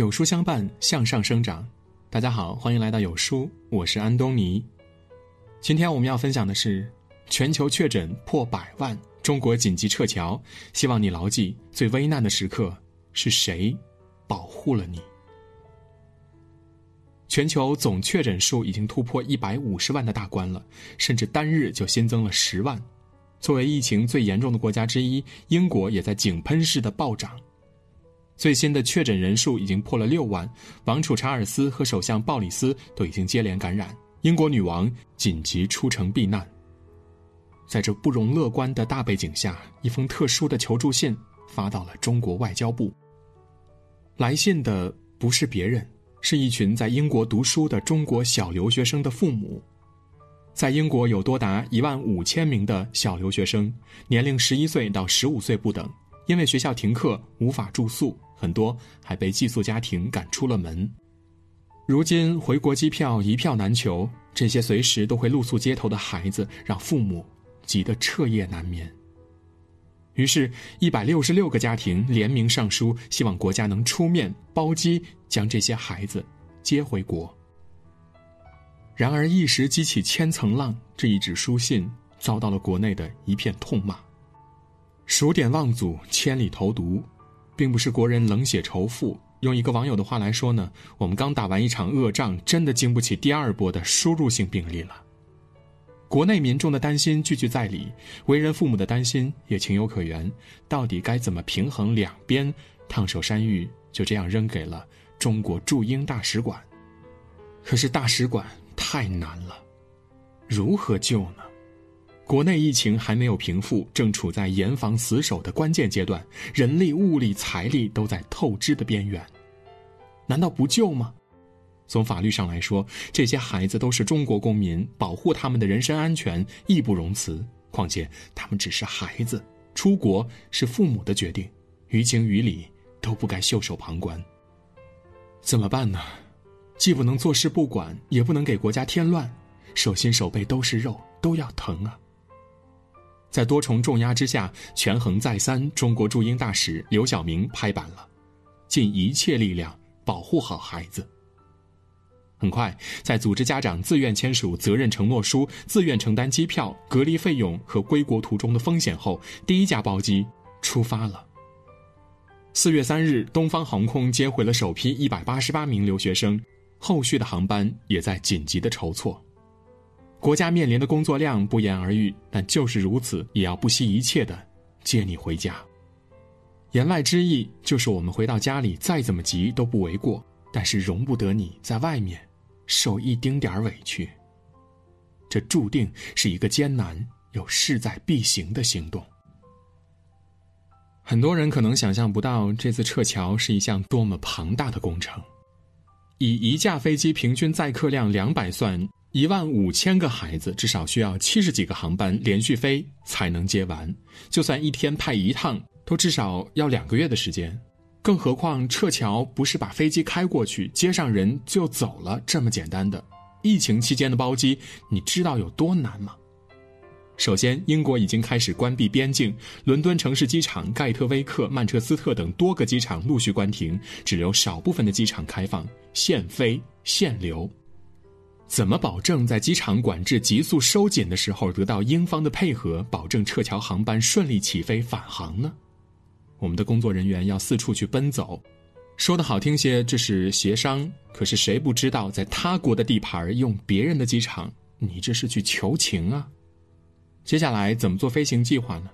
有书相伴，向上生长。大家好，欢迎来到有书，我是安东尼。今天我们要分享的是：全球确诊破百万，中国紧急撤侨。希望你牢记，最危难的时刻是谁保护了你？全球总确诊数已经突破一百五十万的大关了，甚至单日就新增了十万。作为疫情最严重的国家之一，英国也在井喷式的暴涨。最新的确诊人数已经破了六万，王储查尔斯和首相鲍里斯都已经接连感染，英国女王紧急出城避难。在这不容乐观的大背景下，一封特殊的求助信发到了中国外交部。来信的不是别人，是一群在英国读书的中国小留学生的父母。在英国有多达一万五千名的小留学生，年龄十一岁到十五岁不等，因为学校停课无法住宿。很多还被寄宿家庭赶出了门。如今回国机票一票难求，这些随时都会露宿街头的孩子让父母急得彻夜难眠。于是，一百六十六个家庭联名上书，希望国家能出面包机将这些孩子接回国。然而，一时激起千层浪，这一纸书信遭到了国内的一片痛骂。数典忘祖，千里投毒。并不是国人冷血仇富，用一个网友的话来说呢，我们刚打完一场恶仗，真的经不起第二波的输入性病例了。国内民众的担心句句在理，为人父母的担心也情有可原。到底该怎么平衡两边？烫手山芋就这样扔给了中国驻英大使馆。可是大使馆太难了，如何救呢？国内疫情还没有平复，正处在严防死守的关键阶段，人力、物力、财力都在透支的边缘。难道不救吗？从法律上来说，这些孩子都是中国公民，保护他们的人身安全义不容辞。况且他们只是孩子，出国是父母的决定，于情于理都不该袖手旁观。怎么办呢？既不能坐视不管，也不能给国家添乱，手心手背都是肉，都要疼啊！在多重重压之下，权衡再三，中国驻英大使刘晓明拍板了，尽一切力量保护好孩子。很快，在组织家长自愿签署责任承诺书、自愿承担机票、隔离费用和归国途中的风险后，第一架包机出发了。四月三日，东方航空接回了首批一百八十八名留学生，后续的航班也在紧急的筹措。国家面临的工作量不言而喻，但就是如此，也要不惜一切的接你回家。言外之意就是，我们回到家里再怎么急都不为过，但是容不得你在外面受一丁点儿委屈。这注定是一个艰难又势在必行的行动。很多人可能想象不到，这次撤侨是一项多么庞大的工程。以一架飞机平均载客量两百算。一万五千个孩子，至少需要七十几个航班连续飞才能接完。就算一天派一趟，都至少要两个月的时间。更何况撤侨不是把飞机开过去，接上人就走了这么简单的。疫情期间的包机，你知道有多难吗？首先，英国已经开始关闭边境，伦敦城市机场、盖特威克、曼彻斯特等多个机场陆续关停，只留少部分的机场开放，限飞限流。怎么保证在机场管制急速收紧的时候得到英方的配合，保证撤侨航班顺利起飞返航呢？我们的工作人员要四处去奔走，说的好听些，这是协商；可是谁不知道，在他国的地盘用别人的机场，你这是去求情啊？接下来怎么做飞行计划呢？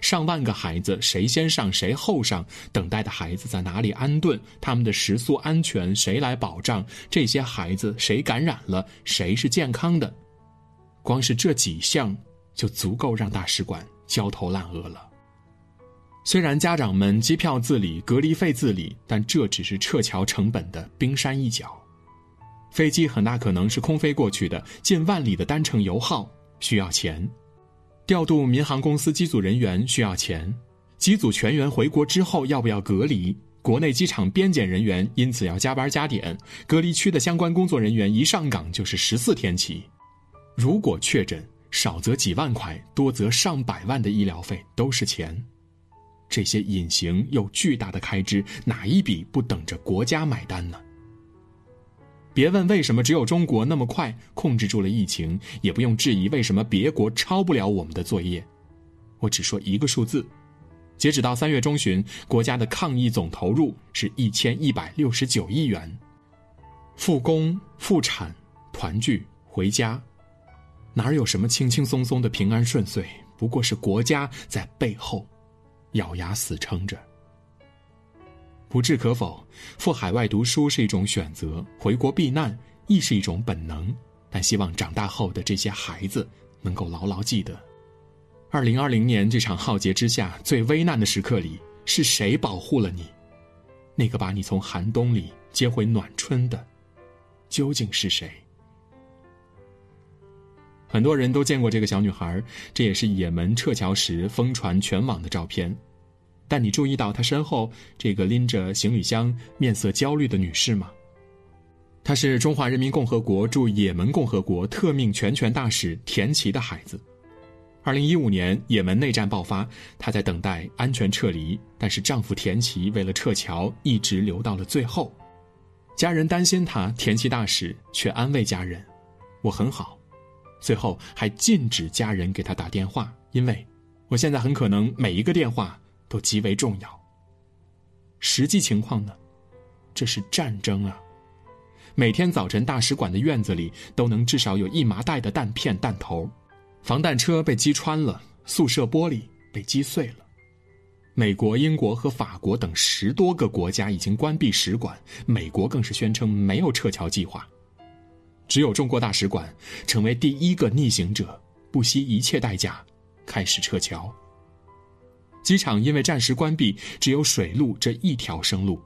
上万个孩子，谁先上谁后上？等待的孩子在哪里安顿？他们的食宿安全谁来保障？这些孩子谁感染了？谁是健康的？光是这几项就足够让大使馆焦头烂额了。虽然家长们机票自理、隔离费自理，但这只是撤侨成本的冰山一角。飞机很大可能是空飞过去的，近万里的单程油耗需要钱。调度民航公司机组人员需要钱，机组全员回国之后要不要隔离？国内机场边检人员因此要加班加点，隔离区的相关工作人员一上岗就是十四天起。如果确诊，少则几万块，多则上百万的医疗费都是钱。这些隐形又巨大的开支，哪一笔不等着国家买单呢？别问为什么只有中国那么快控制住了疫情，也不用质疑为什么别国抄不了我们的作业。我只说一个数字：截止到三月中旬，国家的抗疫总投入是一千一百六十九亿元。复工复产、团聚回家，哪有什么轻轻松松的平安顺遂？不过是国家在背后。咬牙死撑着，不置可否。赴海外读书是一种选择，回国避难亦是一种本能。但希望长大后的这些孩子能够牢牢记得：二零二零年这场浩劫之下最危难的时刻里，是谁保护了你？那个把你从寒冬里接回暖春的，究竟是谁？很多人都见过这个小女孩，这也是也门撤侨时疯传全网的照片。但你注意到她身后这个拎着行李箱、面色焦虑的女士吗？她是中华人民共和国驻也门共和国特命全权大使田奇的孩子。二零一五年也门内战爆发，她在等待安全撤离，但是丈夫田奇为了撤侨，一直留到了最后。家人担心她，田奇大使却安慰家人：“我很好。”最后还禁止家人给他打电话，因为我现在很可能每一个电话都极为重要。实际情况呢？这是战争啊！每天早晨，大使馆的院子里都能至少有一麻袋的弹片、弹头，防弹车被击穿了，宿舍玻璃被击碎了。美国、英国和法国等十多个国家已经关闭使馆，美国更是宣称没有撤侨计划。只有中国大使馆成为第一个逆行者，不惜一切代价开始撤侨。机场因为暂时关闭，只有水路这一条生路。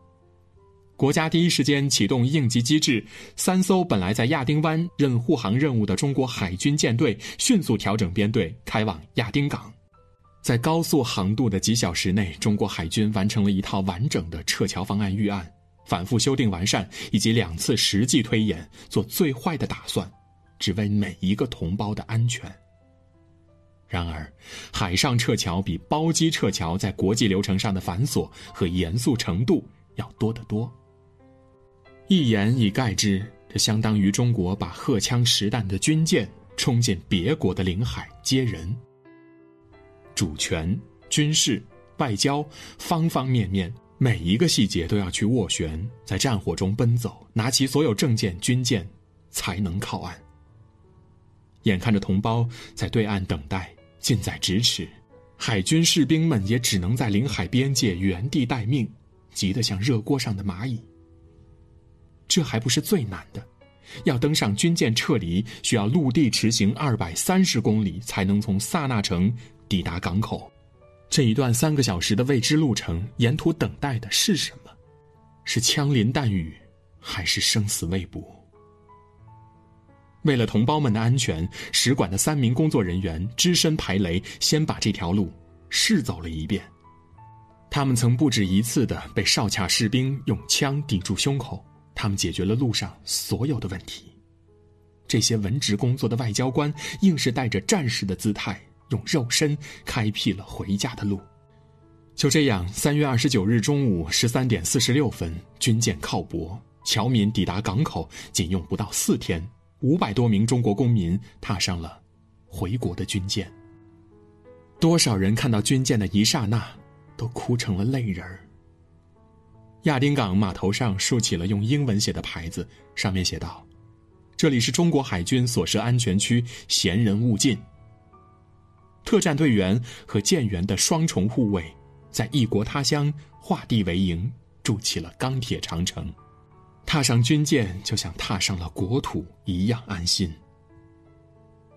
国家第一时间启动应急机制，三艘本来在亚丁湾任护航任务的中国海军舰队迅速调整编队，开往亚丁港。在高速航渡的几小时内，中国海军完成了一套完整的撤侨方案预案。反复修订完善，以及两次实际推演，做最坏的打算，只为每一个同胞的安全。然而，海上撤侨比包机撤侨在国际流程上的繁琐和严肃程度要多得多。一言以概之，这相当于中国把荷枪实弹的军舰冲进别国的领海接人。主权、军事、外交，方方面面。每一个细节都要去斡旋，在战火中奔走，拿起所有证件、军舰，才能靠岸。眼看着同胞在对岸等待，近在咫尺，海军士兵们也只能在领海边界原地待命，急得像热锅上的蚂蚁。这还不是最难的，要登上军舰撤离，需要陆地驰行二百三十公里，才能从萨那城抵达港口。这一段三个小时的未知路程，沿途等待的是什么？是枪林弹雨，还是生死未卜？为了同胞们的安全，使馆的三名工作人员只身排雷，先把这条路试走了一遍。他们曾不止一次的被哨卡士兵用枪抵住胸口，他们解决了路上所有的问题。这些文职工作的外交官，硬是带着战士的姿态。用肉身开辟了回家的路。就这样，三月二十九日中午十三点四十六分，军舰靠泊，侨民抵达港口，仅用不到四天，五百多名中国公民踏上了回国的军舰。多少人看到军舰的一刹那，都哭成了泪人儿。亚丁港码头上竖起了用英文写的牌子，上面写道：“这里是中国海军所设安全区，闲人勿进。”特战队员和舰员的双重护卫，在异国他乡画地为营，筑起了钢铁长城。踏上军舰，就像踏上了国土一样安心。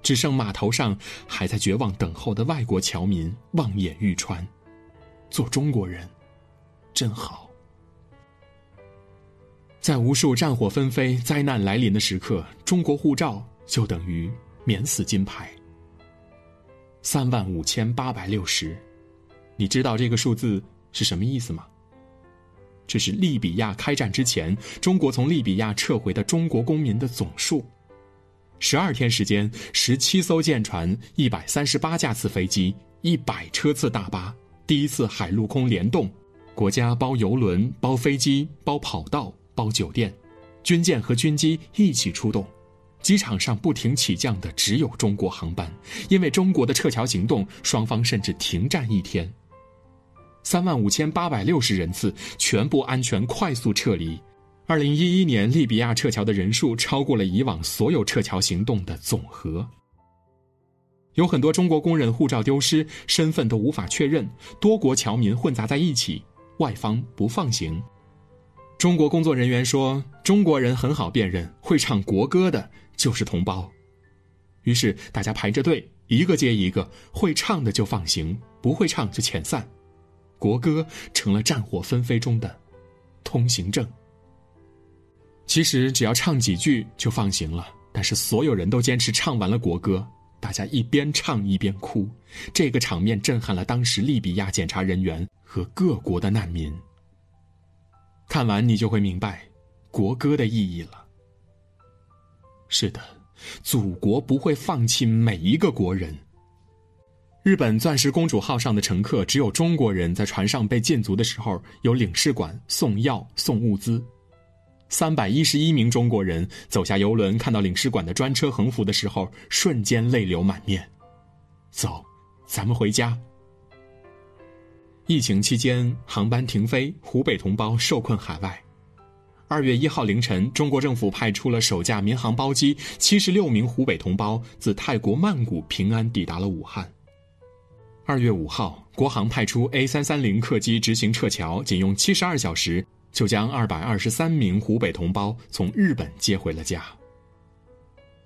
只剩码头上还在绝望等候的外国侨民望眼欲穿。做中国人，真好。在无数战火纷飞、灾难来临的时刻，中国护照就等于免死金牌。三万五千八百六十，你知道这个数字是什么意思吗？这是利比亚开战之前，中国从利比亚撤回的中国公民的总数。十二天时间，十七艘舰船、一百三十八架次飞机、一百车次大巴，第一次海陆空联动，国家包邮轮、包飞机、包跑道、包酒店，军舰和军机一起出动。机场上不停起降的只有中国航班，因为中国的撤侨行动，双方甚至停战一天。三万五千八百六十人次全部安全快速撤离。二零一一年，利比亚撤侨的人数超过了以往所有撤侨行动的总和。有很多中国工人护照丢失，身份都无法确认，多国侨民混杂在一起，外方不放行。中国工作人员说：“中国人很好辨认，会唱国歌的。”就是同胞，于是大家排着队，一个接一个，会唱的就放行，不会唱就遣散。国歌成了战火纷飞中的通行证。其实只要唱几句就放行了，但是所有人都坚持唱完了国歌，大家一边唱一边哭，这个场面震撼了当时利比亚检查人员和各国的难民。看完你就会明白国歌的意义了。是的，祖国不会放弃每一个国人。日本钻石公主号上的乘客只有中国人在船上被禁足的时候，有领事馆送药送物资。三百一十一名中国人走下游轮，看到领事馆的专车横幅的时候，瞬间泪流满面。走，咱们回家。疫情期间，航班停飞，湖北同胞受困海外。二月一号凌晨，中国政府派出了首架民航包机，七十六名湖北同胞自泰国曼谷平安抵达了武汉。二月五号，国航派出 A 三三零客机执行撤侨，仅用七十二小时就将二百二十三名湖北同胞从日本接回了家。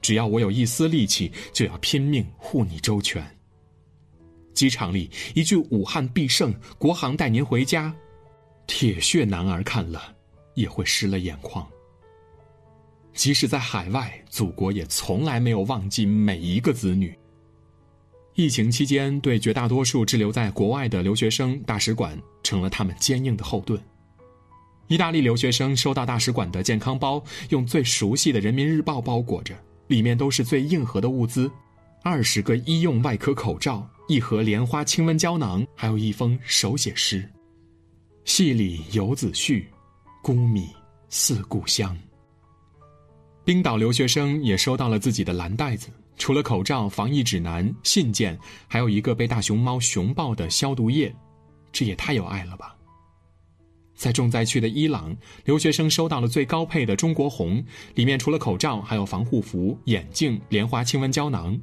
只要我有一丝力气，就要拼命护你周全。机场里一句“武汉必胜，国航带您回家”，铁血男儿看了。也会湿了眼眶。即使在海外，祖国也从来没有忘记每一个子女。疫情期间，对绝大多数滞留在国外的留学生，大使馆成了他们坚硬的后盾。意大利留学生收到大使馆的健康包，用最熟悉的《人民日报》包裹着，里面都是最硬核的物资：二十个医用外科口罩，一盒莲花清瘟胶囊，还有一封手写诗：“戏里游子序。”孤米似故乡。冰岛留学生也收到了自己的蓝袋子，除了口罩、防疫指南、信件，还有一个被大熊猫熊抱的消毒液，这也太有爱了吧！在重灾区的伊朗，留学生收到了最高配的中国红，里面除了口罩，还有防护服、眼镜、莲花清瘟胶囊。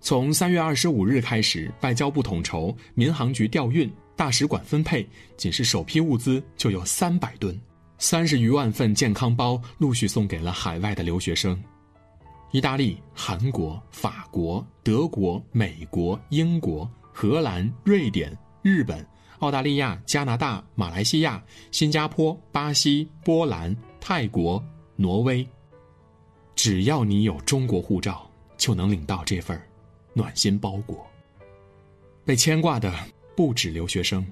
从三月二十五日开始，外交部统筹，民航局调运。大使馆分配，仅是首批物资就有三百吨，三十余万份健康包陆续送给了海外的留学生。意大利、韩国、法国、德国、美国、英国、荷兰、瑞典、日本、澳大利亚、加拿大、马来西亚、新加坡、巴西、波兰、泰国、挪威，只要你有中国护照，就能领到这份暖心包裹。被牵挂的。不止留学生，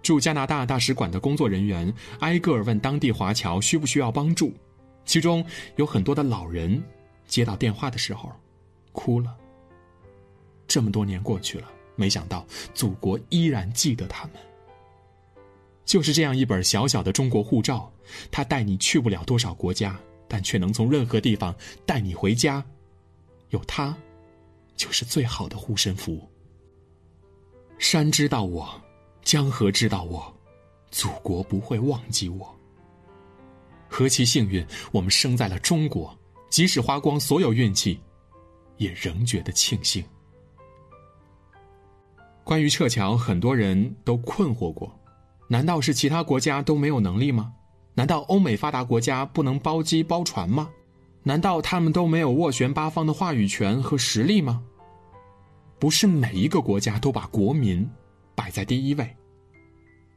驻加拿大大使馆的工作人员挨个问当地华侨需不需要帮助，其中有很多的老人接到电话的时候，哭了。这么多年过去了，没想到祖国依然记得他们。就是这样一本小小的中国护照，它带你去不了多少国家，但却能从任何地方带你回家。有它，就是最好的护身符。山知道我，江河知道我，祖国不会忘记我。何其幸运，我们生在了中国，即使花光所有运气，也仍觉得庆幸。关于撤侨，很多人都困惑过：难道是其他国家都没有能力吗？难道欧美发达国家不能包机包船吗？难道他们都没有斡旋八方的话语权和实力吗？不是每一个国家都把国民摆在第一位，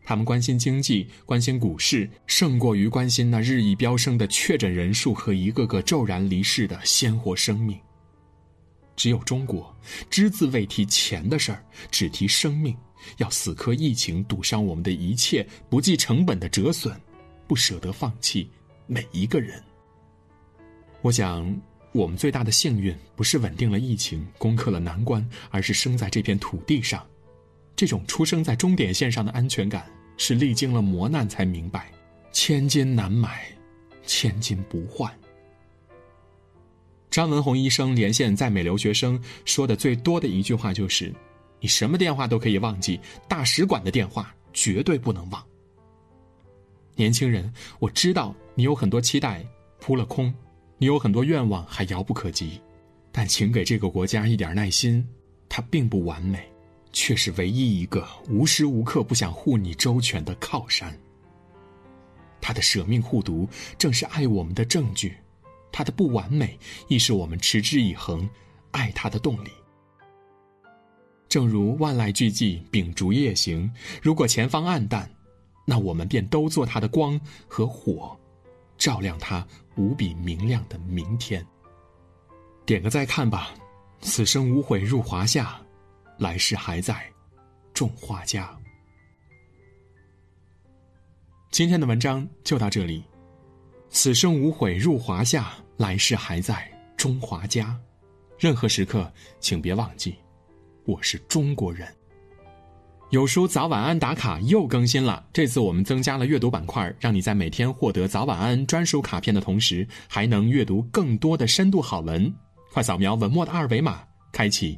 他们关心经济、关心股市，胜过于关心那日益飙升的确诊人数和一个个骤然离世的鲜活生命。只有中国只字未提钱的事儿，只提生命，要死磕疫情赌上我们的一切，不计成本的折损，不舍得放弃每一个人。我想。我们最大的幸运，不是稳定了疫情、攻克了难关，而是生在这片土地上，这种出生在终点线上的安全感，是历经了磨难才明白，千金难买，千金不换。张文宏医生连线在美留学生说的最多的一句话就是：“你什么电话都可以忘记，大使馆的电话绝对不能忘。”年轻人，我知道你有很多期待扑了空，你有很多愿望还遥不可及，但请给这个国家一点耐心，它并不完美，却是唯一一个无时无刻不想护你周全的靠山。他的舍命护犊，正是爱我们的证据。他的不完美，亦是我们持之以恒爱他的动力。正如万籁俱寂，秉烛夜行。如果前方暗淡，那我们便都做他的光和火，照亮他无比明亮的明天。点个再看吧，此生无悔入华夏，来世还在种花家。今天的文章就到这里。此生无悔入华夏，来世还在中华家。任何时刻，请别忘记，我是中国人。有书早晚安打卡又更新了，这次我们增加了阅读板块，让你在每天获得早晚安专属卡片的同时，还能阅读更多的深度好文。快扫描文末的二维码，开启